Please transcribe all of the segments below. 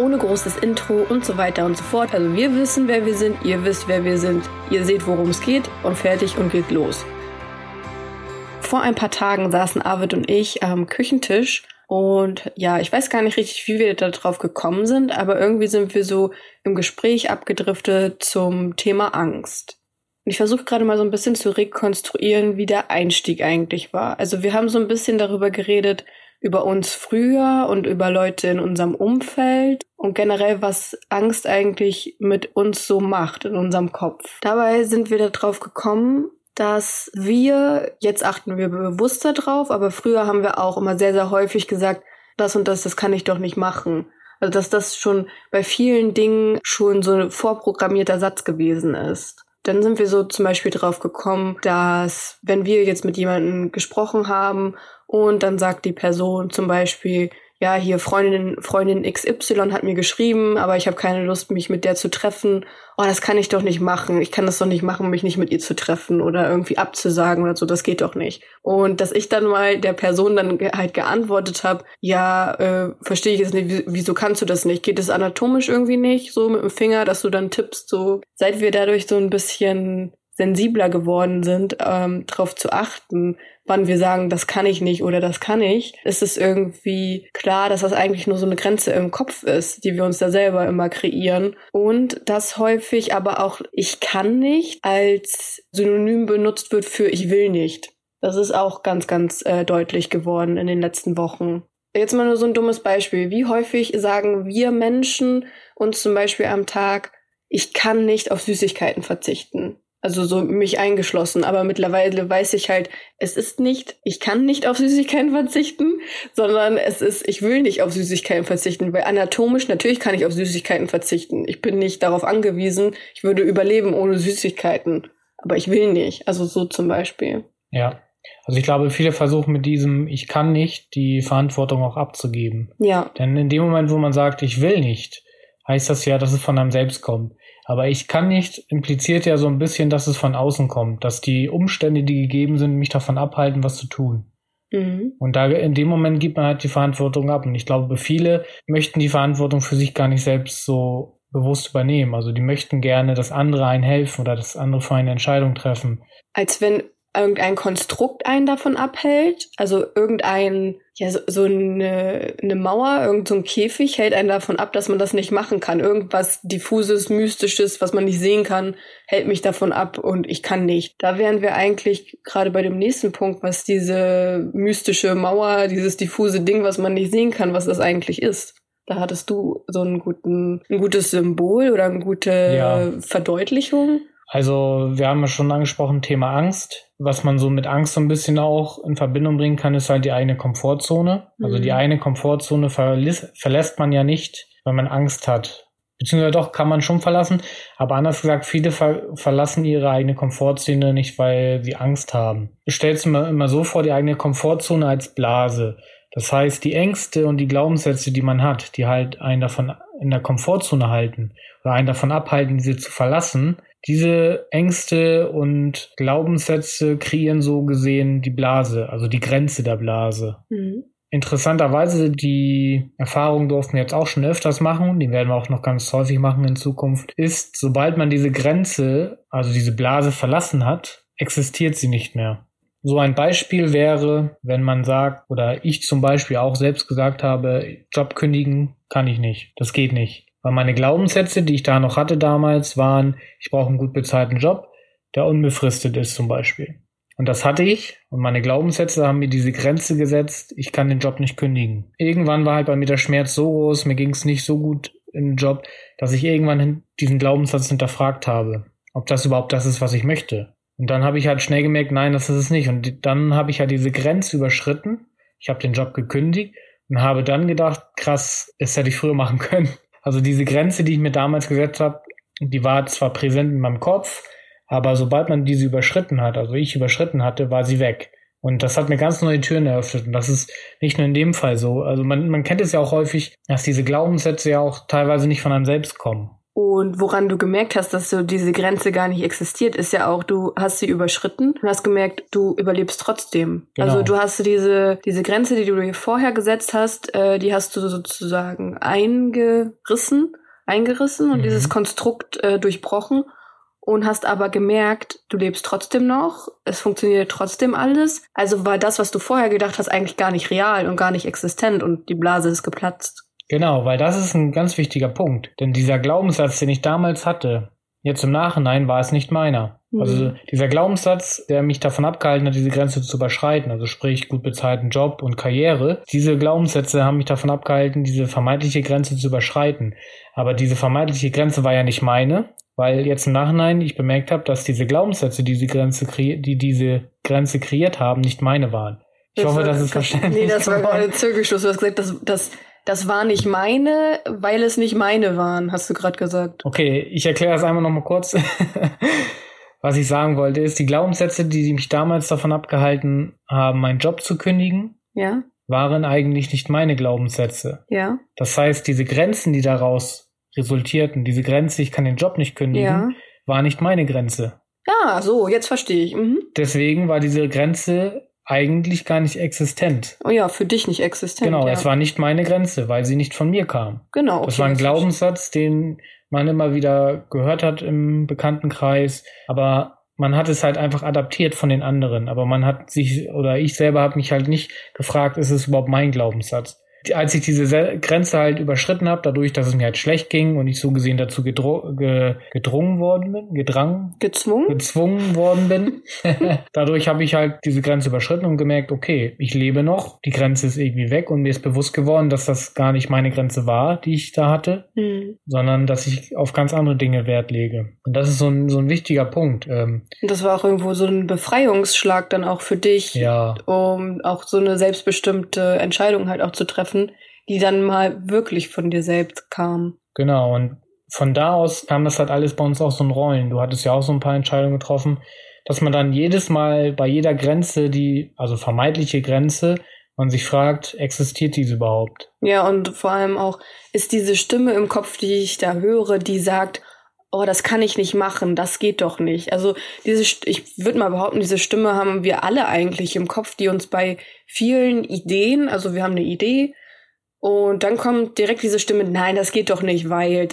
ohne großes Intro und so weiter und so fort. Also wir wissen, wer wir sind, ihr wisst, wer wir sind, ihr seht, worum es geht und fertig und geht los. Vor ein paar Tagen saßen Arvid und ich am Küchentisch und ja, ich weiß gar nicht richtig, wie wir da drauf gekommen sind, aber irgendwie sind wir so im Gespräch abgedriftet zum Thema Angst. Und ich versuche gerade mal so ein bisschen zu rekonstruieren, wie der Einstieg eigentlich war. Also wir haben so ein bisschen darüber geredet, über uns früher und über Leute in unserem Umfeld und generell, was Angst eigentlich mit uns so macht in unserem Kopf. Dabei sind wir darauf gekommen, dass wir, jetzt achten wir bewusster drauf, aber früher haben wir auch immer sehr, sehr häufig gesagt, das und das, das kann ich doch nicht machen. Also dass das schon bei vielen Dingen schon so ein vorprogrammierter Satz gewesen ist. Dann sind wir so zum Beispiel drauf gekommen, dass wenn wir jetzt mit jemandem gesprochen haben und dann sagt die Person zum Beispiel, ja, hier Freundin, Freundin XY hat mir geschrieben, aber ich habe keine Lust, mich mit der zu treffen. Oh, das kann ich doch nicht machen. Ich kann das doch nicht machen, mich nicht mit ihr zu treffen oder irgendwie abzusagen oder so. Das geht doch nicht. Und dass ich dann mal der Person dann halt geantwortet habe, ja, äh, verstehe ich jetzt nicht, wieso kannst du das nicht? Geht es anatomisch irgendwie nicht, so mit dem Finger, dass du dann tippst, so. Seit wir dadurch so ein bisschen sensibler geworden sind, ähm, darauf zu achten, wann wir sagen, das kann ich nicht oder das kann ich, ist es irgendwie klar, dass das eigentlich nur so eine Grenze im Kopf ist, die wir uns da selber immer kreieren. Und dass häufig aber auch ich kann nicht als Synonym benutzt wird für ich will nicht. Das ist auch ganz, ganz äh, deutlich geworden in den letzten Wochen. Jetzt mal nur so ein dummes Beispiel. Wie häufig sagen wir Menschen uns zum Beispiel am Tag, ich kann nicht auf Süßigkeiten verzichten. Also so mich eingeschlossen. Aber mittlerweile weiß ich halt, es ist nicht, ich kann nicht auf Süßigkeiten verzichten, sondern es ist, ich will nicht auf Süßigkeiten verzichten, weil anatomisch natürlich kann ich auf Süßigkeiten verzichten. Ich bin nicht darauf angewiesen, ich würde überleben ohne Süßigkeiten. Aber ich will nicht. Also so zum Beispiel. Ja. Also ich glaube, viele versuchen mit diesem Ich kann nicht die Verantwortung auch abzugeben. Ja. Denn in dem Moment, wo man sagt, ich will nicht, heißt das ja, dass es von einem selbst kommt. Aber ich kann nicht impliziert ja so ein bisschen, dass es von außen kommt, dass die Umstände, die gegeben sind, mich davon abhalten, was zu tun. Mhm. Und da in dem Moment gibt man halt die Verantwortung ab. Und ich glaube, viele möchten die Verantwortung für sich gar nicht selbst so bewusst übernehmen. Also die möchten gerne, dass andere einen helfen oder dass andere für eine Entscheidung treffen. Als wenn irgendein Konstrukt einen davon abhält, also irgendein, ja, so, so eine, eine Mauer, irgendein so Käfig hält einen davon ab, dass man das nicht machen kann. Irgendwas diffuses, mystisches, was man nicht sehen kann, hält mich davon ab und ich kann nicht. Da wären wir eigentlich gerade bei dem nächsten Punkt, was diese mystische Mauer, dieses diffuse Ding, was man nicht sehen kann, was das eigentlich ist. Da hattest du so einen guten, ein gutes Symbol oder eine gute ja. Verdeutlichung. Also wir haben ja schon angesprochen, Thema Angst. Was man so mit Angst so ein bisschen auch in Verbindung bringen kann, ist halt die eigene Komfortzone. Also die mhm. eine Komfortzone verlässt man ja nicht, weil man Angst hat. Beziehungsweise doch, kann man schon verlassen. Aber anders gesagt, viele ver verlassen ihre eigene Komfortzone nicht, weil sie Angst haben. Ich stelle es mir immer so vor, die eigene Komfortzone als Blase. Das heißt, die Ängste und die Glaubenssätze, die man hat, die halt einen davon in der Komfortzone halten oder einen davon abhalten, diese zu verlassen, diese Ängste und Glaubenssätze kreieren so gesehen die Blase, also die Grenze der Blase. Mhm. Interessanterweise, die Erfahrung durften wir jetzt auch schon öfters machen, die werden wir auch noch ganz häufig machen in Zukunft, ist, sobald man diese Grenze, also diese Blase verlassen hat, existiert sie nicht mehr. So ein Beispiel wäre, wenn man sagt, oder ich zum Beispiel auch selbst gesagt habe, Job kündigen kann ich nicht. Das geht nicht. Weil meine Glaubenssätze, die ich da noch hatte damals, waren, ich brauche einen gut bezahlten Job, der unbefristet ist zum Beispiel. Und das hatte ich und meine Glaubenssätze haben mir diese Grenze gesetzt, ich kann den Job nicht kündigen. Irgendwann war halt bei mir der Schmerz so groß, mir ging es nicht so gut im Job, dass ich irgendwann diesen Glaubenssatz hinterfragt habe, ob das überhaupt das ist, was ich möchte. Und dann habe ich halt schnell gemerkt, nein, das ist es nicht. Und dann habe ich halt diese Grenze überschritten. Ich habe den Job gekündigt und habe dann gedacht, krass, das hätte ich früher machen können. Also diese Grenze, die ich mir damals gesetzt habe, die war zwar präsent in meinem Kopf, aber sobald man diese überschritten hat, also ich überschritten hatte, war sie weg. Und das hat mir ganz neue Türen eröffnet. Und das ist nicht nur in dem Fall so. Also man, man kennt es ja auch häufig, dass diese Glaubenssätze ja auch teilweise nicht von einem selbst kommen. Und woran du gemerkt hast, dass so diese Grenze gar nicht existiert, ist ja auch, du hast sie überschritten und hast gemerkt, du überlebst trotzdem. Genau. Also du hast diese, diese Grenze, die du dir vorher gesetzt hast, äh, die hast du sozusagen eingerissen, eingerissen und mhm. dieses Konstrukt äh, durchbrochen und hast aber gemerkt, du lebst trotzdem noch, es funktioniert trotzdem alles. Also war das, was du vorher gedacht hast, eigentlich gar nicht real und gar nicht existent und die Blase ist geplatzt. Genau, weil das ist ein ganz wichtiger Punkt. Denn dieser Glaubenssatz, den ich damals hatte, jetzt im Nachhinein war es nicht meiner. Mhm. Also dieser Glaubenssatz, der mich davon abgehalten hat, diese Grenze zu überschreiten, also sprich gut bezahlten Job und Karriere, diese Glaubenssätze haben mich davon abgehalten, diese vermeintliche Grenze zu überschreiten. Aber diese vermeintliche Grenze war ja nicht meine, weil jetzt im Nachhinein ich bemerkt habe, dass diese Glaubenssätze, die diese Grenze, die diese Grenze kreiert haben, nicht meine waren. Ich das hoffe, das ist verständlich. Nee, das war gerade Zirkelschluss. Du hast gesagt, dass, dass das war nicht meine, weil es nicht meine waren, hast du gerade gesagt. Okay, ich erkläre das einmal nochmal kurz. Was ich sagen wollte, ist, die Glaubenssätze, die mich damals davon abgehalten haben, meinen Job zu kündigen, ja. waren eigentlich nicht meine Glaubenssätze. Ja. Das heißt, diese Grenzen, die daraus resultierten, diese Grenze, ich kann den Job nicht kündigen, ja. war nicht meine Grenze. Ja, so, jetzt verstehe ich. Mhm. Deswegen war diese Grenze eigentlich gar nicht existent. Oh ja, für dich nicht existent. Genau, ja. es war nicht meine Grenze, weil sie nicht von mir kam. Genau. Okay, das war ein Glaubenssatz, den man immer wieder gehört hat im Bekanntenkreis, aber man hat es halt einfach adaptiert von den anderen. Aber man hat sich, oder ich selber habe mich halt nicht gefragt, ist es überhaupt mein Glaubenssatz? Als ich diese Grenze halt überschritten habe, dadurch, dass es mir halt schlecht ging und ich so gesehen dazu ge gedrungen worden bin, gedrang, gezwungen, gezwungen worden bin, dadurch habe ich halt diese Grenze überschritten und gemerkt, okay, ich lebe noch, die Grenze ist irgendwie weg und mir ist bewusst geworden, dass das gar nicht meine Grenze war, die ich da hatte, mhm. sondern dass ich auf ganz andere Dinge Wert lege. Und das ist so ein, so ein wichtiger Punkt. Ähm, und das war auch irgendwo so ein Befreiungsschlag dann auch für dich, ja. um auch so eine selbstbestimmte Entscheidung halt auch zu treffen treffen, die dann mal wirklich von dir selbst kamen. Genau, und von da aus kam das halt alles bei uns auch so ein Rollen. Du hattest ja auch so ein paar Entscheidungen getroffen, dass man dann jedes Mal bei jeder Grenze, die, also vermeintliche Grenze, man sich fragt, existiert diese überhaupt? Ja, und vor allem auch, ist diese Stimme im Kopf, die ich da höre, die sagt, oh, das kann ich nicht machen, das geht doch nicht. Also diese, ich würde mal behaupten, diese Stimme haben wir alle eigentlich im Kopf, die uns bei vielen Ideen, also wir haben eine Idee und dann kommt direkt diese Stimme, nein, das geht doch nicht, weil,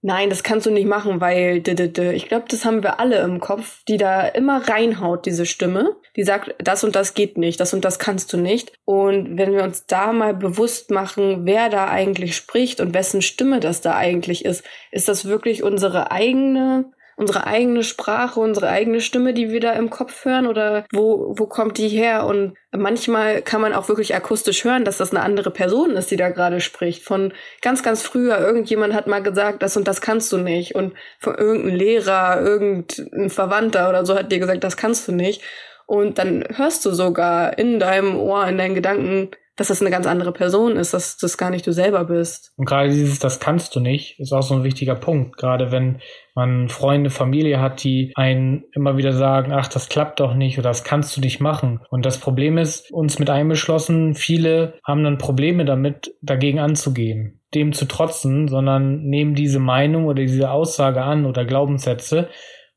nein, das kannst du nicht machen, weil, ich glaube, das haben wir alle im Kopf, die da immer reinhaut, diese Stimme, die sagt, das und das geht nicht, das und das kannst du nicht. Und wenn wir uns da mal bewusst machen, wer da eigentlich spricht und wessen Stimme das da eigentlich ist, ist das wirklich unsere eigene unsere eigene Sprache, unsere eigene Stimme, die wir da im Kopf hören oder wo, wo kommt die her? Und manchmal kann man auch wirklich akustisch hören, dass das eine andere Person ist, die da gerade spricht. Von ganz, ganz früher, irgendjemand hat mal gesagt, das und das kannst du nicht. Und von irgendeinem Lehrer, irgendein Verwandter oder so hat dir gesagt, das kannst du nicht. Und dann hörst du sogar in deinem Ohr, in deinen Gedanken, dass das eine ganz andere Person ist, dass das gar nicht du selber bist. Und gerade dieses, das kannst du nicht, ist auch so ein wichtiger Punkt. Gerade wenn man Freunde, Familie hat, die einen immer wieder sagen, ach, das klappt doch nicht oder das kannst du nicht machen. Und das Problem ist, uns mit einbeschlossen, viele haben dann Probleme damit, dagegen anzugehen, dem zu trotzen, sondern nehmen diese Meinung oder diese Aussage an oder Glaubenssätze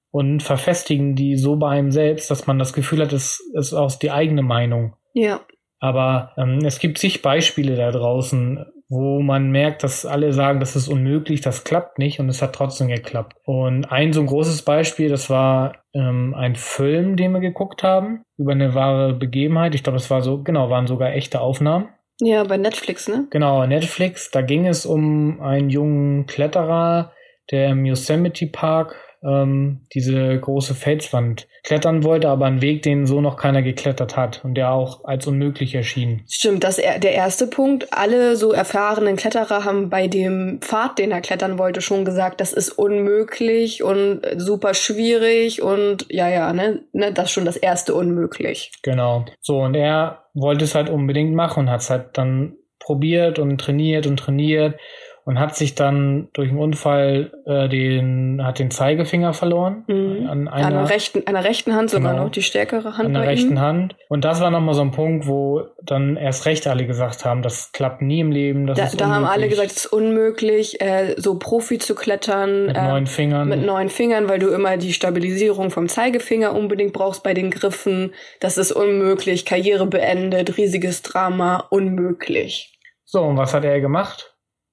und verfestigen die so bei einem selbst, dass man das Gefühl hat, es ist auch die eigene Meinung. Ja. Aber ähm, es gibt zig Beispiele da draußen, wo man merkt, dass alle sagen, das ist unmöglich, das klappt nicht und es hat trotzdem geklappt. Und ein so ein großes Beispiel, das war ähm, ein Film, den wir geguckt haben, über eine wahre Begebenheit. Ich glaube, es war so, genau, waren sogar echte Aufnahmen. Ja, bei Netflix, ne? Genau, Netflix. Da ging es um einen jungen Kletterer, der im Yosemite Park ähm, diese große Felswand klettern wollte, aber einen Weg, den so noch keiner geklettert hat und der auch als unmöglich erschien. Stimmt, das ist der erste Punkt. Alle so erfahrenen Kletterer haben bei dem Pfad, den er klettern wollte, schon gesagt, das ist unmöglich und super schwierig und ja, ja, ne, ne das ist schon das erste unmöglich. Genau. So, und er wollte es halt unbedingt machen und hat es halt dann probiert und trainiert und trainiert und hat sich dann durch einen Unfall äh, den, hat den Zeigefinger verloren. Mhm. An einer, an der rechten, an der rechten Hand sogar genau, noch, die stärkere Hand. An der rechten ihm. Hand. Und das war nochmal so ein Punkt, wo dann erst recht alle gesagt haben, das klappt nie im Leben. Das da, ist da haben alle gesagt, es ist unmöglich, äh, so Profi zu klettern. Mit äh, neun Fingern. Mit neun Fingern, weil du immer die Stabilisierung vom Zeigefinger unbedingt brauchst bei den Griffen. Das ist unmöglich, Karriere beendet, riesiges Drama, unmöglich. So, und was hat er gemacht?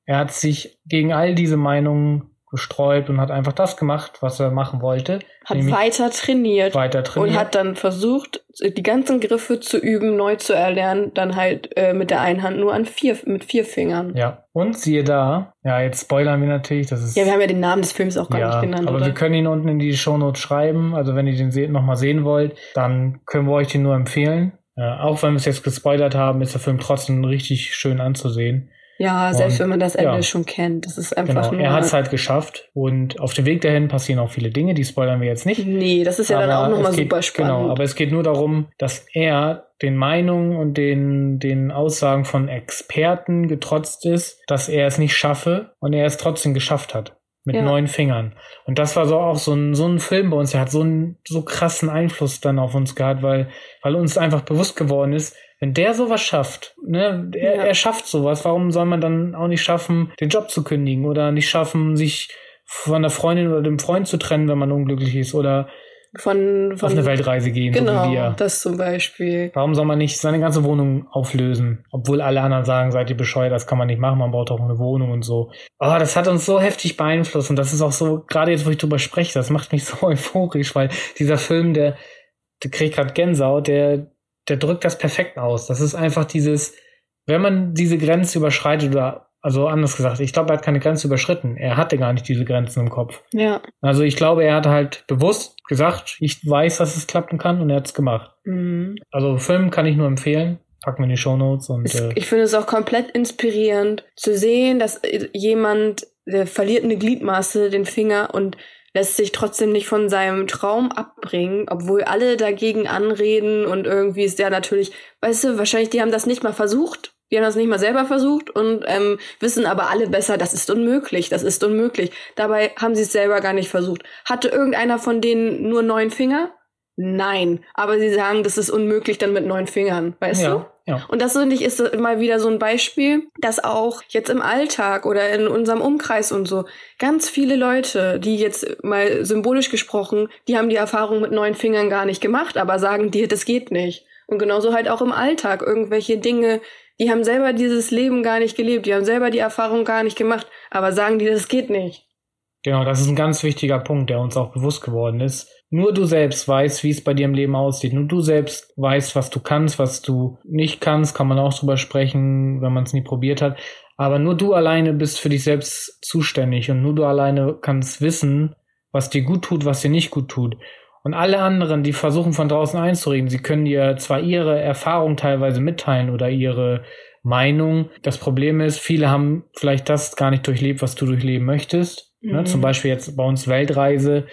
Er hat sich gegen all diese Meinungen gesträubt und hat einfach das gemacht, was er machen wollte. Hat weiter trainiert. Weiter trainiert. Und hat dann versucht, die ganzen Griffe zu üben, neu zu erlernen, dann halt äh, mit der einen Hand nur an vier, mit vier Fingern. Ja. Und siehe da, ja, jetzt spoilern wir natürlich, das ist. Ja, wir haben ja den Namen des Films auch gar ja, nicht genannt. Aber oder? wir können ihn unten in die Shownotes schreiben. Also wenn ihr den se nochmal sehen wollt, dann können wir euch den nur empfehlen. Äh, auch wenn wir es jetzt gespoilert haben, ist der Film trotzdem richtig schön anzusehen. Ja, selbst und, wenn man das Ende ja. schon kennt. Das ist einfach genau, nur. Er hat es halt geschafft und auf dem Weg dahin passieren auch viele Dinge, die spoilern wir jetzt nicht. Nee, das ist ja aber dann auch nochmal super spannend. Genau, aber es geht nur darum, dass er den Meinungen und den, den Aussagen von Experten getrotzt ist, dass er es nicht schaffe und er es trotzdem geschafft hat. Mit ja. neun Fingern. Und das war so auch so ein, so ein Film bei uns, der hat so einen so krassen Einfluss dann auf uns gehabt, weil, weil uns einfach bewusst geworden ist, wenn der sowas schafft, ne, er, ja. er schafft sowas, warum soll man dann auch nicht schaffen, den Job zu kündigen oder nicht schaffen, sich von der Freundin oder dem Freund zu trennen, wenn man unglücklich ist oder von, von auf eine Weltreise gehen, genau, so wie wir. das zum Beispiel. Warum soll man nicht seine ganze Wohnung auflösen? Obwohl alle anderen sagen, seid ihr bescheuert, das kann man nicht machen, man braucht auch eine Wohnung und so. Oh, das hat uns so heftig beeinflusst und das ist auch so, gerade jetzt, wo ich drüber spreche, das macht mich so euphorisch, weil dieser Film, der, der kriegt gerade Gänsehaut, der, der drückt das perfekt aus. Das ist einfach dieses, wenn man diese Grenze überschreitet oder also anders gesagt, ich glaube, er hat keine Grenze überschritten. Er hatte gar nicht diese Grenzen im Kopf. Ja. Also ich glaube, er hat halt bewusst gesagt, ich weiß, dass es klappen kann und er hat es gemacht. Mhm. Also Film kann ich nur empfehlen. Packen wir in die Show Notes und. Äh, ich finde es auch komplett inspirierend zu sehen, dass jemand, der verliert eine Gliedmaße, den Finger und lässt sich trotzdem nicht von seinem Traum abbringen, obwohl alle dagegen anreden und irgendwie ist der natürlich, weißt du, wahrscheinlich die haben das nicht mal versucht, die haben das nicht mal selber versucht und ähm, wissen aber alle besser, das ist unmöglich, das ist unmöglich. Dabei haben sie es selber gar nicht versucht. Hatte irgendeiner von denen nur neun Finger? Nein, aber sie sagen, das ist unmöglich dann mit neun Fingern, weißt ja, du? Ja. Und das finde ich ist mal wieder so ein Beispiel, dass auch jetzt im Alltag oder in unserem Umkreis und so ganz viele Leute, die jetzt mal symbolisch gesprochen, die haben die Erfahrung mit neun Fingern gar nicht gemacht, aber sagen dir, das geht nicht. Und genauso halt auch im Alltag irgendwelche Dinge, die haben selber dieses Leben gar nicht gelebt, die haben selber die Erfahrung gar nicht gemacht, aber sagen die, das geht nicht. Genau, das ist ein ganz wichtiger Punkt, der uns auch bewusst geworden ist. Nur du selbst weißt, wie es bei dir im Leben aussieht. Nur du selbst weißt, was du kannst, was du nicht kannst, kann man auch drüber sprechen, wenn man es nie probiert hat. Aber nur du alleine bist für dich selbst zuständig und nur du alleine kannst wissen, was dir gut tut, was dir nicht gut tut. Und alle anderen, die versuchen von draußen einzureden, sie können dir zwar ihre Erfahrung teilweise mitteilen oder ihre Meinung. Das Problem ist, viele haben vielleicht das gar nicht durchlebt, was du durchleben möchtest. Mhm. Ne? Zum Beispiel jetzt bei uns Weltreise.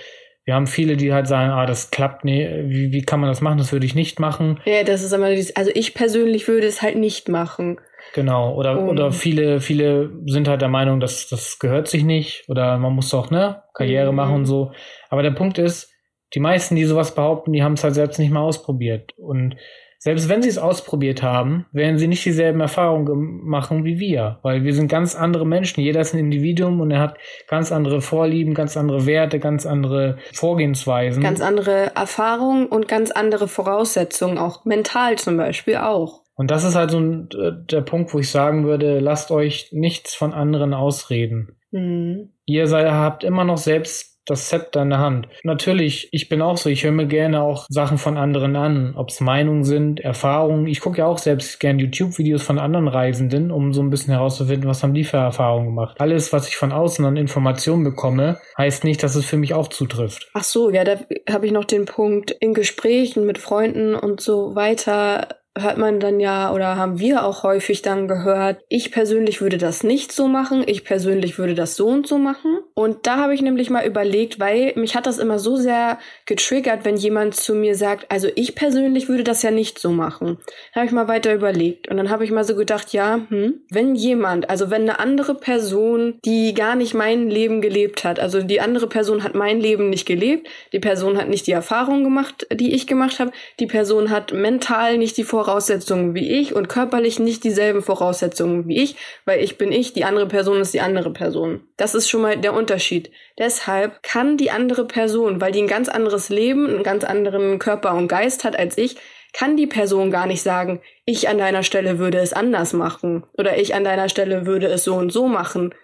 Wir haben viele, die halt sagen, ah, das klappt nicht, wie, wie kann man das machen? Das würde ich nicht machen. Ja, das ist immer, also ich persönlich würde es halt nicht machen. Genau, oder, um. oder viele, viele sind halt der Meinung, dass das gehört sich nicht oder man muss doch, ne, Karriere mhm. machen und so. Aber der Punkt ist, die meisten, die sowas behaupten, die haben es halt selbst nicht mal ausprobiert. Und selbst wenn sie es ausprobiert haben, werden sie nicht dieselben Erfahrungen machen wie wir, weil wir sind ganz andere Menschen. Jeder ist ein Individuum und er hat ganz andere Vorlieben, ganz andere Werte, ganz andere Vorgehensweisen. Ganz andere Erfahrungen und ganz andere Voraussetzungen, auch mental zum Beispiel auch. Und das ist halt so ein, äh, der Punkt, wo ich sagen würde, lasst euch nichts von anderen ausreden. Mhm. Ihr seid, habt immer noch selbst das Zepter in der Hand. Natürlich, ich bin auch so, ich höre mir gerne auch Sachen von anderen an, ob es Meinungen sind, Erfahrungen. Ich gucke ja auch selbst gerne YouTube-Videos von anderen Reisenden, um so ein bisschen herauszufinden, was haben die für Erfahrungen gemacht. Alles, was ich von außen an Informationen bekomme, heißt nicht, dass es für mich auch zutrifft. Ach so, ja, da habe ich noch den Punkt, in Gesprächen mit Freunden und so weiter hört man dann ja oder haben wir auch häufig dann gehört, ich persönlich würde das nicht so machen, ich persönlich würde das so und so machen. Und da habe ich nämlich mal überlegt, weil mich hat das immer so sehr getriggert, wenn jemand zu mir sagt, also ich persönlich würde das ja nicht so machen. Da habe ich mal weiter überlegt und dann habe ich mal so gedacht, ja, hm, wenn jemand, also wenn eine andere Person, die gar nicht mein Leben gelebt hat, also die andere Person hat mein Leben nicht gelebt, die Person hat nicht die Erfahrung gemacht, die ich gemacht habe, die Person hat mental nicht die Voraussetzungen wie ich und körperlich nicht dieselben Voraussetzungen wie ich, weil ich bin ich, die andere Person ist die andere Person. Das ist schon mal der Unterschied. Deshalb kann die andere Person, weil die ein ganz anderes Leben, einen ganz anderen Körper und Geist hat als ich, kann die Person gar nicht sagen, ich an deiner Stelle würde es anders machen oder ich an deiner Stelle würde es so und so machen,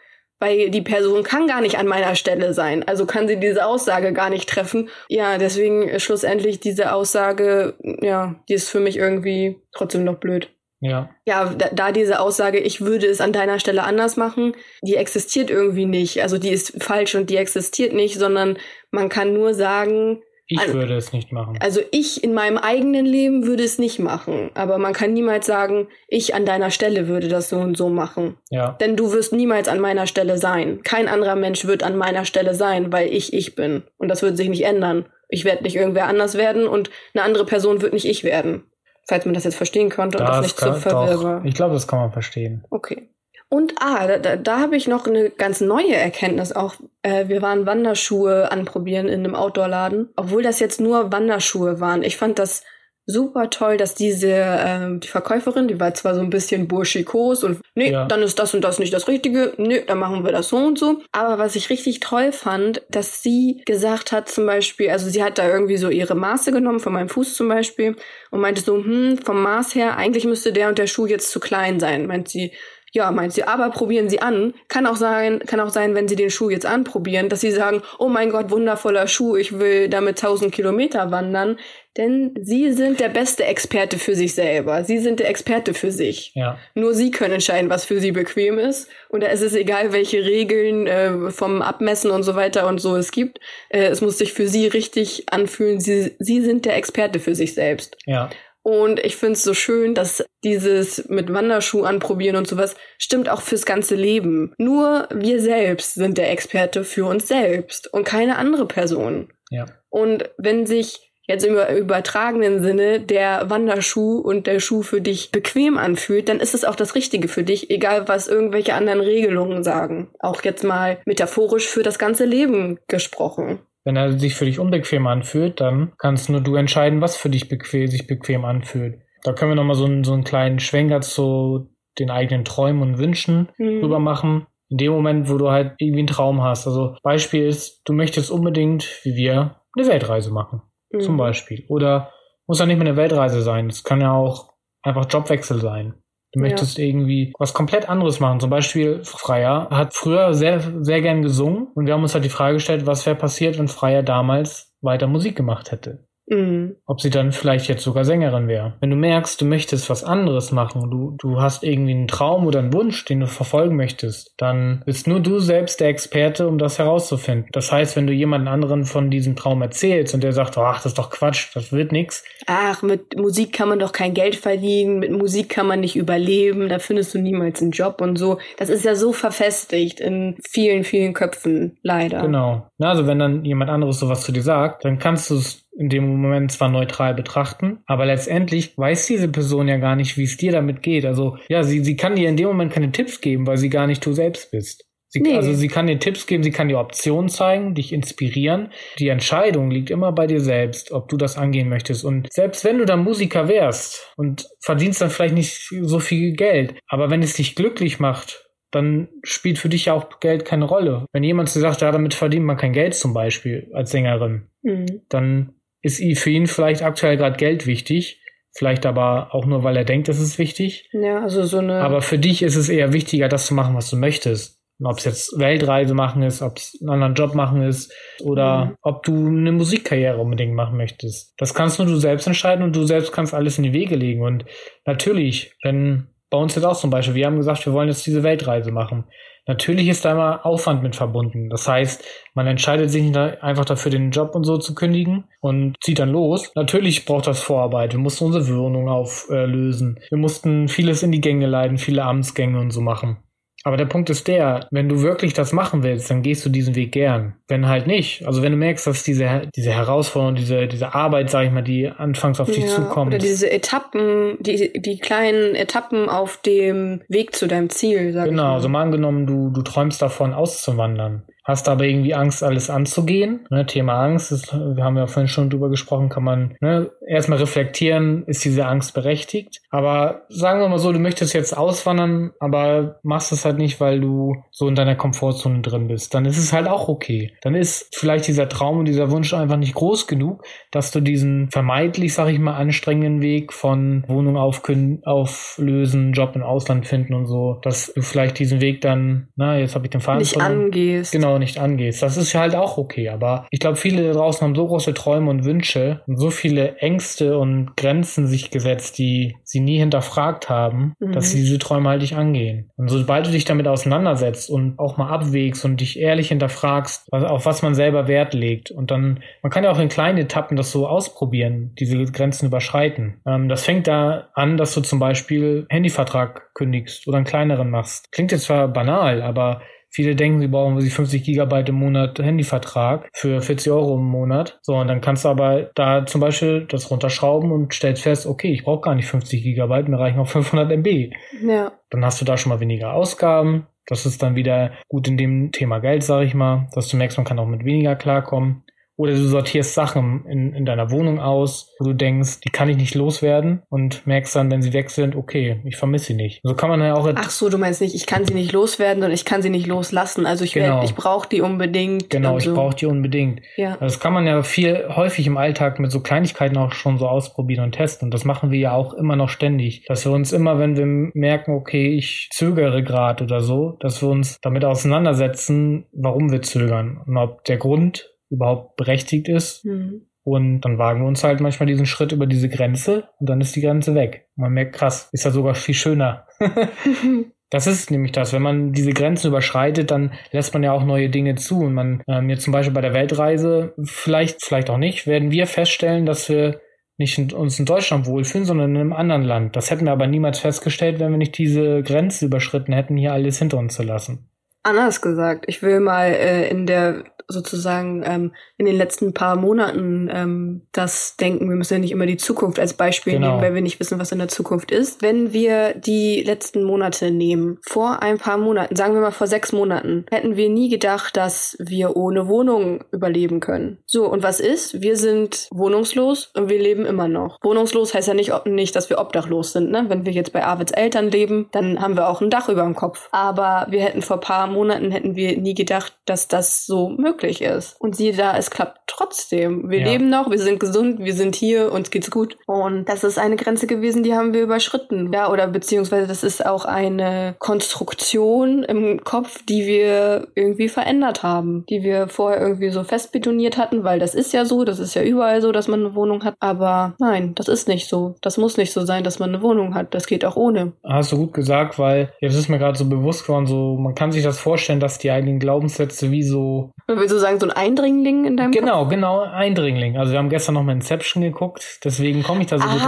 weil die Person kann gar nicht an meiner Stelle sein. Also kann sie diese Aussage gar nicht treffen. Ja, deswegen schlussendlich diese Aussage, ja, die ist für mich irgendwie trotzdem noch blöd. Ja. Ja, da, da, diese Aussage, ich würde es an deiner Stelle anders machen, die existiert irgendwie nicht. Also die ist falsch und die existiert nicht, sondern man kann nur sagen, ich also, würde es nicht machen. Also ich in meinem eigenen Leben würde es nicht machen. Aber man kann niemals sagen, ich an deiner Stelle würde das so und so machen. Ja. Denn du wirst niemals an meiner Stelle sein. Kein anderer Mensch wird an meiner Stelle sein, weil ich ich bin. Und das wird sich nicht ändern. Ich werde nicht irgendwer anders werden und eine andere Person wird nicht ich werden. Falls man das jetzt verstehen konnte und das, nicht kann, zu verwirren. Ich glaube, das kann man verstehen. Okay. Und ah, da, da, habe ich noch eine ganz neue Erkenntnis auch. Äh, wir waren Wanderschuhe anprobieren in einem Outdoor-Laden, obwohl das jetzt nur Wanderschuhe waren. Ich fand das super toll, dass diese äh, die Verkäuferin, die war zwar so ein bisschen burschikos und nee, ja. dann ist das und das nicht das Richtige, nee, dann machen wir das so und so. Aber was ich richtig toll fand, dass sie gesagt hat zum Beispiel, also sie hat da irgendwie so ihre Maße genommen von meinem Fuß zum Beispiel und meinte so, hm, vom Maß her, eigentlich müsste der und der Schuh jetzt zu klein sein. Meint sie, ja, meint sie, aber probieren Sie an. Kann auch sein, kann auch sein, wenn Sie den Schuh jetzt anprobieren, dass Sie sagen, oh mein Gott, wundervoller Schuh, ich will damit 1000 Kilometer wandern. Denn Sie sind der beste Experte für sich selber. Sie sind der Experte für sich. Ja. Nur Sie können entscheiden, was für Sie bequem ist. Und da ist es egal, welche Regeln äh, vom Abmessen und so weiter und so es gibt. Äh, es muss sich für Sie richtig anfühlen. Sie, Sie sind der Experte für sich selbst. Ja. Und ich finde es so schön, dass dieses mit Wanderschuh anprobieren und sowas stimmt auch fürs ganze Leben. Nur wir selbst sind der Experte für uns selbst und keine andere Person. Ja. Und wenn sich jetzt im übertragenen Sinne der Wanderschuh und der Schuh für dich bequem anfühlt, dann ist es auch das Richtige für dich, egal was irgendwelche anderen Regelungen sagen. Auch jetzt mal metaphorisch für das ganze Leben gesprochen. Wenn er sich für dich unbequem anfühlt, dann kannst nur du entscheiden, was für dich bequem, sich bequem anfühlt. Da können wir nochmal so einen, so einen kleinen Schwenker zu den eigenen Träumen und Wünschen mhm. rüber machen. In dem Moment, wo du halt irgendwie einen Traum hast. Also Beispiel ist, du möchtest unbedingt, wie wir, eine Weltreise machen. Mhm. Zum Beispiel. Oder muss ja nicht mehr eine Weltreise sein. Es kann ja auch einfach Jobwechsel sein. Du möchtest ja. irgendwie was komplett anderes machen. Zum Beispiel Freier hat früher sehr, sehr gern gesungen und wir haben uns halt die Frage gestellt, was wäre passiert, wenn Freier damals weiter Musik gemacht hätte. Mhm. Ob sie dann vielleicht jetzt sogar Sängerin wäre. Wenn du merkst, du möchtest was anderes machen, du, du hast irgendwie einen Traum oder einen Wunsch, den du verfolgen möchtest, dann bist nur du selbst der Experte, um das herauszufinden. Das heißt, wenn du jemand anderen von diesem Traum erzählst und der sagt, ach, das ist doch Quatsch, das wird nix. Ach, mit Musik kann man doch kein Geld verdienen, mit Musik kann man nicht überleben, da findest du niemals einen Job und so. Das ist ja so verfestigt in vielen, vielen Köpfen, leider. Genau. Also wenn dann jemand anderes sowas zu dir sagt, dann kannst du es in dem Moment zwar neutral betrachten, aber letztendlich weiß diese Person ja gar nicht, wie es dir damit geht. Also ja, sie, sie kann dir in dem Moment keine Tipps geben, weil sie gar nicht du selbst bist. Sie, nee. Also sie kann dir Tipps geben, sie kann dir Optionen zeigen, dich inspirieren. Die Entscheidung liegt immer bei dir selbst, ob du das angehen möchtest. Und selbst wenn du dann Musiker wärst und verdienst dann vielleicht nicht so viel Geld, aber wenn es dich glücklich macht, dann spielt für dich ja auch Geld keine Rolle. Wenn jemand dir sagt, ja, damit verdient man kein Geld zum Beispiel als Sängerin, mhm. dann ist für ihn vielleicht aktuell gerade Geld wichtig. Vielleicht aber auch nur, weil er denkt, es ist wichtig. Ja, also so eine. Aber für dich ist es eher wichtiger, das zu machen, was du möchtest. Ob es jetzt Weltreise machen ist, ob es einen anderen Job machen ist oder mhm. ob du eine Musikkarriere unbedingt machen möchtest. Das kannst nur du selbst entscheiden und du selbst kannst alles in die Wege legen. Und natürlich, wenn bei uns jetzt auch zum Beispiel. Wir haben gesagt, wir wollen jetzt diese Weltreise machen. Natürlich ist da immer Aufwand mit verbunden. Das heißt, man entscheidet sich nicht einfach dafür, den Job und so zu kündigen und zieht dann los. Natürlich braucht das Vorarbeit. Wir mussten unsere Wohnung auflösen. Wir mussten vieles in die Gänge leiten, viele Amtsgänge und so machen. Aber der Punkt ist der, wenn du wirklich das machen willst, dann gehst du diesen Weg gern. Wenn halt nicht, also wenn du merkst, dass diese, diese Herausforderung, diese, diese Arbeit, sag ich mal, die anfangs auf dich zukommt. Oder diese Etappen, die, die kleinen Etappen auf dem Weg zu deinem Ziel, sag genau, ich mal. Genau, also mal angenommen, du, du träumst davon auszuwandern hast aber irgendwie Angst, alles anzugehen. Ne, Thema Angst, ist, wir haben ja vorhin schon drüber gesprochen, kann man ne, erstmal reflektieren, ist diese Angst berechtigt. Aber sagen wir mal so, du möchtest jetzt auswandern, aber machst es halt nicht, weil du so in deiner Komfortzone drin bist. Dann ist es halt auch okay. Dann ist vielleicht dieser Traum und dieser Wunsch einfach nicht groß genug, dass du diesen vermeintlich, sag ich mal, anstrengenden Weg von Wohnung auflösen, Job im Ausland finden und so, dass du vielleicht diesen Weg dann, na, jetzt habe ich den Faden nicht angehst. Genau, nicht angehst. Das ist ja halt auch okay. Aber ich glaube, viele da draußen haben so große Träume und Wünsche und so viele Ängste und Grenzen sich gesetzt, die sie nie hinterfragt haben, mhm. dass sie diese Träume halt nicht angehen. Und sobald du dich damit auseinandersetzt und auch mal abwägst und dich ehrlich hinterfragst, auf was man selber Wert legt und dann, man kann ja auch in kleinen Etappen das so ausprobieren, diese Grenzen überschreiten. Ähm, das fängt da an, dass du zum Beispiel Handyvertrag kündigst oder einen kleineren machst. Klingt jetzt zwar banal, aber Viele denken, sie brauchen 50 Gigabyte im Monat Handyvertrag für 40 Euro im Monat. So, und dann kannst du aber da zum Beispiel das runterschrauben und stellst fest, okay, ich brauche gar nicht 50 Gigabyte, mir reichen auch 500 MB. Ja. Dann hast du da schon mal weniger Ausgaben. Das ist dann wieder gut in dem Thema Geld, sage ich mal, dass du merkst, man kann auch mit weniger klarkommen. Oder du sortierst Sachen in, in deiner Wohnung aus, wo du denkst, die kann ich nicht loswerden und merkst dann, wenn sie weg sind, okay, ich vermisse sie nicht. So kann man ja auch. Ach so, du meinst nicht, ich kann sie nicht loswerden und ich kann sie nicht loslassen. Also ich, genau. ich brauche die unbedingt. Genau, ich so. brauche die unbedingt. Ja. Das kann man ja viel häufig im Alltag mit so Kleinigkeiten auch schon so ausprobieren und testen. Und das machen wir ja auch immer noch ständig. Dass wir uns immer, wenn wir merken, okay, ich zögere gerade oder so, dass wir uns damit auseinandersetzen, warum wir zögern und ob der Grund überhaupt berechtigt ist. Mhm. Und dann wagen wir uns halt manchmal diesen Schritt über diese Grenze und dann ist die Grenze weg. man merkt, krass, ist ja sogar viel schöner. Das ist nämlich das. Wenn man diese Grenzen überschreitet, dann lässt man ja auch neue Dinge zu. Und man, ähm, jetzt zum Beispiel bei der Weltreise, vielleicht, vielleicht auch nicht, werden wir feststellen, dass wir nicht in, uns in Deutschland wohlfühlen, sondern in einem anderen Land. Das hätten wir aber niemals festgestellt, wenn wir nicht diese Grenze überschritten hätten, hier alles hinter uns zu lassen. Anders gesagt, ich will mal äh, in der sozusagen ähm, in den letzten paar Monaten ähm, das denken. Wir müssen ja nicht immer die Zukunft als Beispiel genau. nehmen, weil wir nicht wissen, was in der Zukunft ist. Wenn wir die letzten Monate nehmen, vor ein paar Monaten, sagen wir mal vor sechs Monaten, hätten wir nie gedacht, dass wir ohne Wohnung überleben können. So, und was ist? Wir sind wohnungslos und wir leben immer noch. Wohnungslos heißt ja nicht, nicht dass wir obdachlos sind. Ne? Wenn wir jetzt bei Arvids Eltern leben, dann haben wir auch ein Dach über dem Kopf. Aber wir hätten vor paar Monaten hätten wir nie gedacht, dass das so möglich möglich ist. Und siehe da, es klappt trotzdem. Wir ja. leben noch, wir sind gesund, wir sind hier, uns geht's gut. Und das ist eine Grenze gewesen, die haben wir überschritten. Ja, oder beziehungsweise das ist auch eine Konstruktion im Kopf, die wir irgendwie verändert haben, die wir vorher irgendwie so festbetoniert hatten, weil das ist ja so, das ist ja überall so, dass man eine Wohnung hat. Aber nein, das ist nicht so. Das muss nicht so sein, dass man eine Wohnung hat. Das geht auch ohne. Hast du gut gesagt, weil jetzt ist mir gerade so bewusst geworden, so man kann sich das vorstellen, dass die eigenen Glaubenssätze wie so Willst du sagen, so ein Eindringling in deinem Genau, Kopf? genau, Eindringling. Also wir haben gestern noch mal Inception geguckt, deswegen komme ich da so ah, gut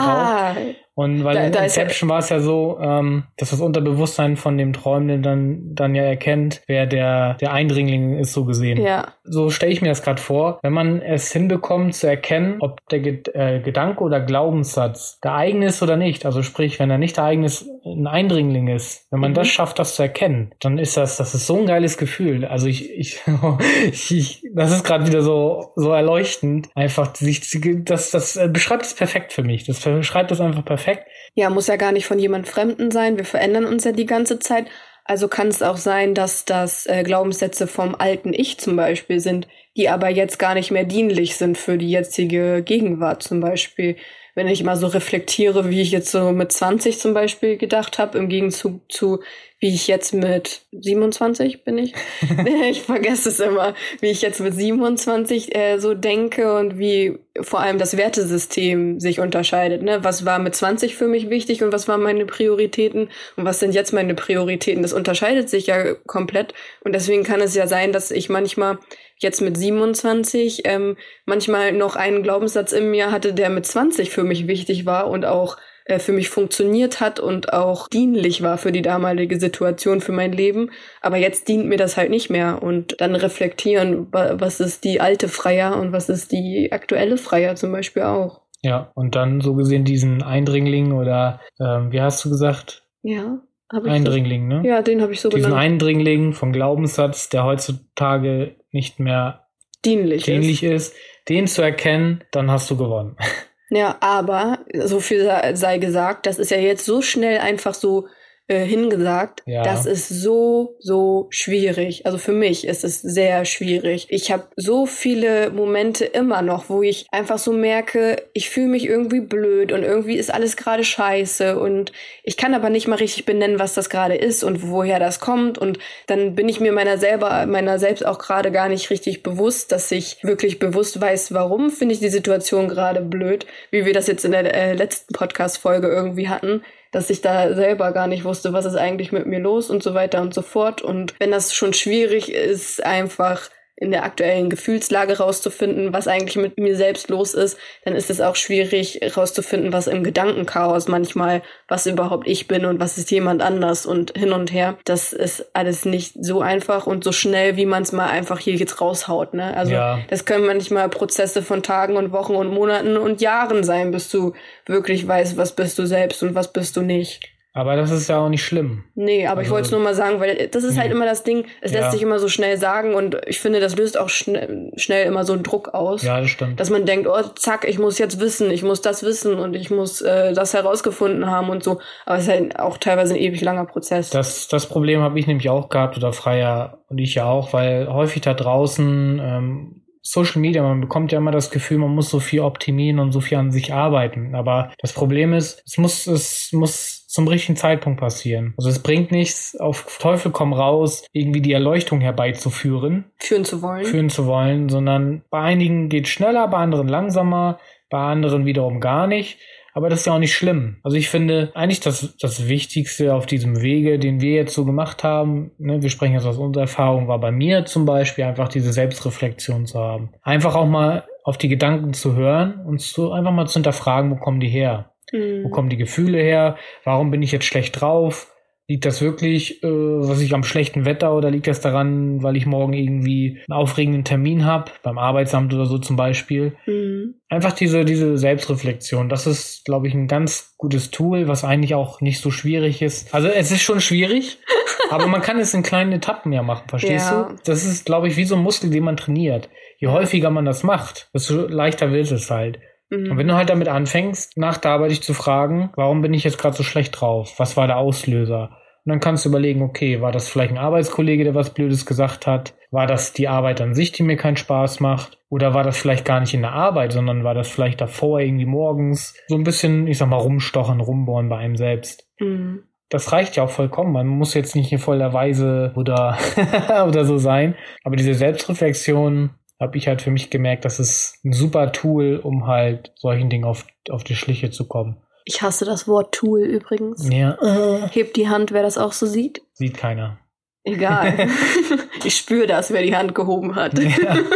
drauf. Und weil da, in da Inception war es ja so, ähm, dass das Unterbewusstsein von dem Träumenden dann, dann ja erkennt, wer der, der Eindringling ist, so gesehen. Ja. So stelle ich mir das gerade vor, wenn man es hinbekommt zu erkennen, ob der Ge äh, Gedanke oder Glaubenssatz der eigene ist oder nicht. Also sprich, wenn er nicht der eigene ist, ein Eindringling ist, wenn man mhm. das schafft, das zu erkennen, dann ist das, das ist so ein geiles Gefühl. Also ich, ich, ich das ist gerade wieder so, so erleuchtend. Einfach, sich, das, das beschreibt es perfekt für mich. Das beschreibt es einfach perfekt perfekt. Ja, muss ja gar nicht von jemand Fremden sein. Wir verändern uns ja die ganze Zeit. Also kann es auch sein, dass das äh, Glaubenssätze vom alten Ich zum Beispiel sind, die aber jetzt gar nicht mehr dienlich sind für die jetzige Gegenwart zum Beispiel. Wenn ich mal so reflektiere, wie ich jetzt so mit 20 zum Beispiel gedacht habe, im Gegenzug zu, wie ich jetzt mit 27 bin ich. ich vergesse es immer, wie ich jetzt mit 27 äh, so denke und wie vor allem das Wertesystem sich unterscheidet. Ne? Was war mit 20 für mich wichtig und was waren meine Prioritäten und was sind jetzt meine Prioritäten? Das unterscheidet sich ja komplett und deswegen kann es ja sein, dass ich manchmal jetzt mit 27 ähm, manchmal noch einen Glaubenssatz in mir hatte, der mit 20 für mich wichtig war und auch äh, für mich funktioniert hat und auch dienlich war für die damalige Situation, für mein Leben. Aber jetzt dient mir das halt nicht mehr. Und dann reflektieren, was ist die alte Freier und was ist die aktuelle Freier zum Beispiel auch. Ja, und dann so gesehen diesen Eindringling oder ähm, wie hast du gesagt? Ja. Eindringling, ne? Ja, den habe ich so Diesen genannt. Eindringling vom Glaubenssatz, der heutzutage nicht mehr dienlich, dienlich ist. ist, den zu erkennen, dann hast du gewonnen. Ja, aber so viel sei gesagt, das ist ja jetzt so schnell einfach so äh, hingesagt, ja. das ist so, so schwierig. Also für mich ist es sehr schwierig. Ich habe so viele Momente immer noch, wo ich einfach so merke, ich fühle mich irgendwie blöd und irgendwie ist alles gerade scheiße und ich kann aber nicht mal richtig benennen, was das gerade ist und woher das kommt und dann bin ich mir meiner selber, meiner selbst auch gerade gar nicht richtig bewusst, dass ich wirklich bewusst weiß, warum finde ich die Situation gerade blöd, wie wir das jetzt in der äh, letzten Podcast-Folge irgendwie hatten dass ich da selber gar nicht wusste, was ist eigentlich mit mir los und so weiter und so fort. Und wenn das schon schwierig ist, einfach in der aktuellen Gefühlslage rauszufinden, was eigentlich mit mir selbst los ist, dann ist es auch schwierig rauszufinden, was im Gedankenchaos manchmal, was überhaupt ich bin und was ist jemand anders und hin und her. Das ist alles nicht so einfach und so schnell, wie man es mal einfach hier jetzt raushaut. Ne? Also ja. das können manchmal Prozesse von Tagen und Wochen und Monaten und Jahren sein, bis du wirklich weißt, was bist du selbst und was bist du nicht. Aber das ist ja auch nicht schlimm. Nee, aber also, ich wollte es nur mal sagen, weil das ist halt immer das Ding, es ja. lässt sich immer so schnell sagen und ich finde, das löst auch schnell, schnell immer so einen Druck aus. Ja, das stimmt. Dass man denkt, oh, zack, ich muss jetzt wissen, ich muss das wissen und ich muss äh, das herausgefunden haben und so. Aber es ist halt auch teilweise ein ewig langer Prozess. Das, das Problem habe ich nämlich auch gehabt oder Freier und ich ja auch, weil häufig da draußen ähm, Social Media, man bekommt ja immer das Gefühl, man muss so viel optimieren und so viel an sich arbeiten. Aber das Problem ist, es muss, es muss zum richtigen Zeitpunkt passieren. Also es bringt nichts, auf Teufel komm raus, irgendwie die Erleuchtung herbeizuführen. Führen zu wollen. Führen zu wollen, sondern bei einigen geht schneller, bei anderen langsamer, bei anderen wiederum gar nicht. Aber das ist ja auch nicht schlimm. Also ich finde eigentlich das, das Wichtigste auf diesem Wege, den wir jetzt so gemacht haben, ne, wir sprechen jetzt aus unserer Erfahrung, war bei mir zum Beispiel einfach diese Selbstreflexion zu haben. Einfach auch mal auf die Gedanken zu hören und zu, einfach mal zu hinterfragen, wo kommen die her? Mhm. Wo kommen die Gefühle her? Warum bin ich jetzt schlecht drauf? Liegt das wirklich, äh, was ich am schlechten Wetter oder liegt das daran, weil ich morgen irgendwie einen aufregenden Termin habe, beim Arbeitsamt oder so zum Beispiel? Mhm. Einfach diese, diese Selbstreflexion, das ist, glaube ich, ein ganz gutes Tool, was eigentlich auch nicht so schwierig ist. Also es ist schon schwierig, aber man kann es in kleinen Etappen ja machen, verstehst ja. du? Das ist, glaube ich, wie so ein Muskel, den man trainiert. Je häufiger man das macht, desto leichter wird es halt. Mhm. Und wenn du halt damit anfängst, nach der Arbeit dich zu fragen, warum bin ich jetzt gerade so schlecht drauf? Was war der Auslöser? Und dann kannst du überlegen, okay, war das vielleicht ein Arbeitskollege, der was Blödes gesagt hat? War das die Arbeit an sich, die mir keinen Spaß macht? Oder war das vielleicht gar nicht in der Arbeit, sondern war das vielleicht davor irgendwie morgens so ein bisschen, ich sag mal, rumstochern, rumbohren bei einem selbst? Mhm. Das reicht ja auch vollkommen. Man muss jetzt nicht in voller Weise oder, oder so sein. Aber diese Selbstreflexion habe ich halt für mich gemerkt, das ist ein super Tool, um halt solchen Dingen auf, auf die Schliche zu kommen. Ich hasse das Wort Tool übrigens. Ja. Äh, hebt die Hand, wer das auch so sieht. Sieht keiner. Egal. ich spüre das, wer die Hand gehoben hat. Ja.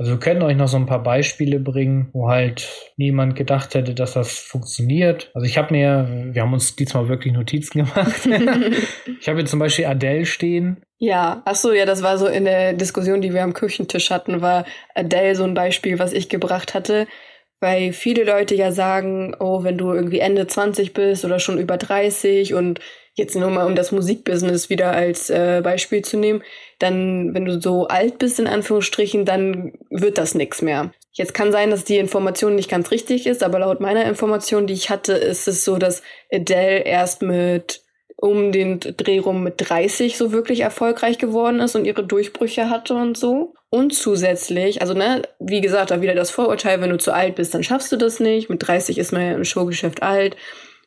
Also wir können euch noch so ein paar Beispiele bringen, wo halt niemand gedacht hätte, dass das funktioniert. Also ich habe mir, wir haben uns diesmal wirklich Notizen gemacht. ich habe hier zum Beispiel Adele stehen. Ja, ach so, ja, das war so in der Diskussion, die wir am Küchentisch hatten, war Adele so ein Beispiel, was ich gebracht hatte. Weil viele Leute ja sagen, oh, wenn du irgendwie Ende 20 bist oder schon über 30 und jetzt nur mal um das Musikbusiness wieder als äh, Beispiel zu nehmen, dann, wenn du so alt bist, in Anführungsstrichen, dann wird das nichts mehr. Jetzt kann sein, dass die Information nicht ganz richtig ist, aber laut meiner Information, die ich hatte, ist es so, dass Adele erst mit um den Dreh rum mit 30 so wirklich erfolgreich geworden ist und ihre Durchbrüche hatte und so. Und zusätzlich, also ne, wie gesagt, da wieder das Vorurteil, wenn du zu alt bist, dann schaffst du das nicht. Mit 30 ist man ja im Showgeschäft alt.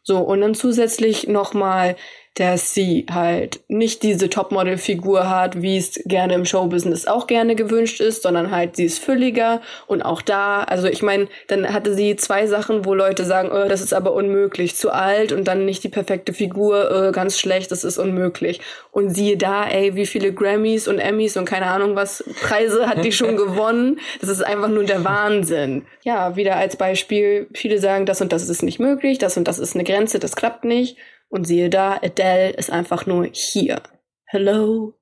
So, und dann zusätzlich nochmal dass sie halt nicht diese Topmodel-Figur hat, wie es gerne im Showbusiness auch gerne gewünscht ist, sondern halt sie ist fülliger und auch da, also ich meine, dann hatte sie zwei Sachen, wo Leute sagen, oh, das ist aber unmöglich, zu alt und dann nicht die perfekte Figur, oh, ganz schlecht, das ist unmöglich. Und siehe da, ey, wie viele Grammys und Emmys und keine Ahnung was Preise hat die schon gewonnen. Das ist einfach nur der Wahnsinn. Ja, wieder als Beispiel, viele sagen, das und das ist nicht möglich, das und das ist eine Grenze, das klappt nicht. Und siehe da, Adele ist einfach nur hier. Hello.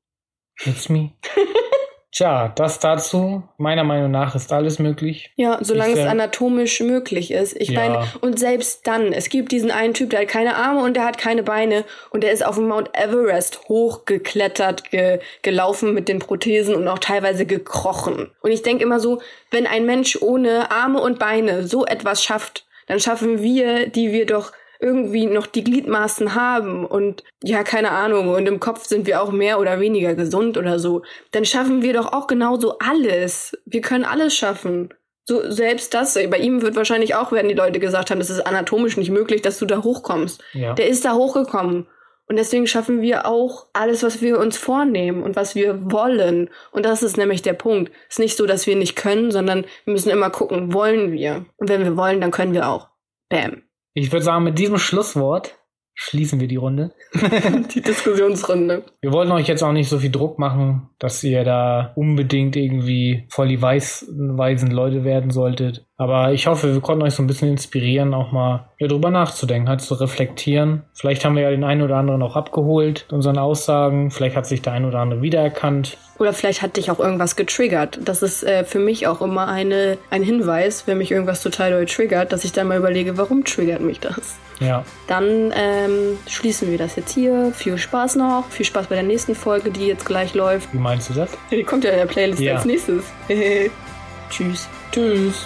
It's me. Tja, das dazu. Meiner Meinung nach ist alles möglich. Ja, solange ich, es anatomisch möglich ist. Ich ja. meine, und selbst dann, es gibt diesen einen Typ, der hat keine Arme und der hat keine Beine und der ist auf dem Mount Everest hochgeklettert, ge gelaufen mit den Prothesen und auch teilweise gekrochen. Und ich denke immer so, wenn ein Mensch ohne Arme und Beine so etwas schafft, dann schaffen wir, die wir doch irgendwie noch die Gliedmaßen haben und ja, keine Ahnung, und im Kopf sind wir auch mehr oder weniger gesund oder so, dann schaffen wir doch auch genauso alles. Wir können alles schaffen. So, selbst das, bei ihm wird wahrscheinlich auch, werden die Leute gesagt haben, das ist anatomisch nicht möglich, dass du da hochkommst. Ja. Der ist da hochgekommen. Und deswegen schaffen wir auch alles, was wir uns vornehmen und was wir wollen. Und das ist nämlich der Punkt. Es ist nicht so, dass wir nicht können, sondern wir müssen immer gucken, wollen wir. Und wenn wir wollen, dann können wir auch. Bam. Ich würde sagen, mit diesem Schlusswort schließen wir die Runde. die Diskussionsrunde. Wir wollen euch jetzt auch nicht so viel Druck machen, dass ihr da unbedingt irgendwie voll die weiß, weisen Leute werden solltet. Aber ich hoffe, wir konnten euch so ein bisschen inspirieren, auch mal ja, drüber nachzudenken, halt zu reflektieren. Vielleicht haben wir ja den einen oder anderen auch abgeholt mit unseren Aussagen. Vielleicht hat sich der ein oder andere wiedererkannt. Oder vielleicht hat dich auch irgendwas getriggert. Das ist äh, für mich auch immer eine, ein Hinweis, wenn mich irgendwas total doll triggert, dass ich dann mal überlege, warum triggert mich das? Ja. Dann ähm, schließen wir das jetzt hier. Viel Spaß noch. Viel Spaß bei der nächsten Folge, die jetzt gleich läuft. Wie meinst du das? Die kommt ja in der Playlist ja. als nächstes. Tschüss. Tschüss.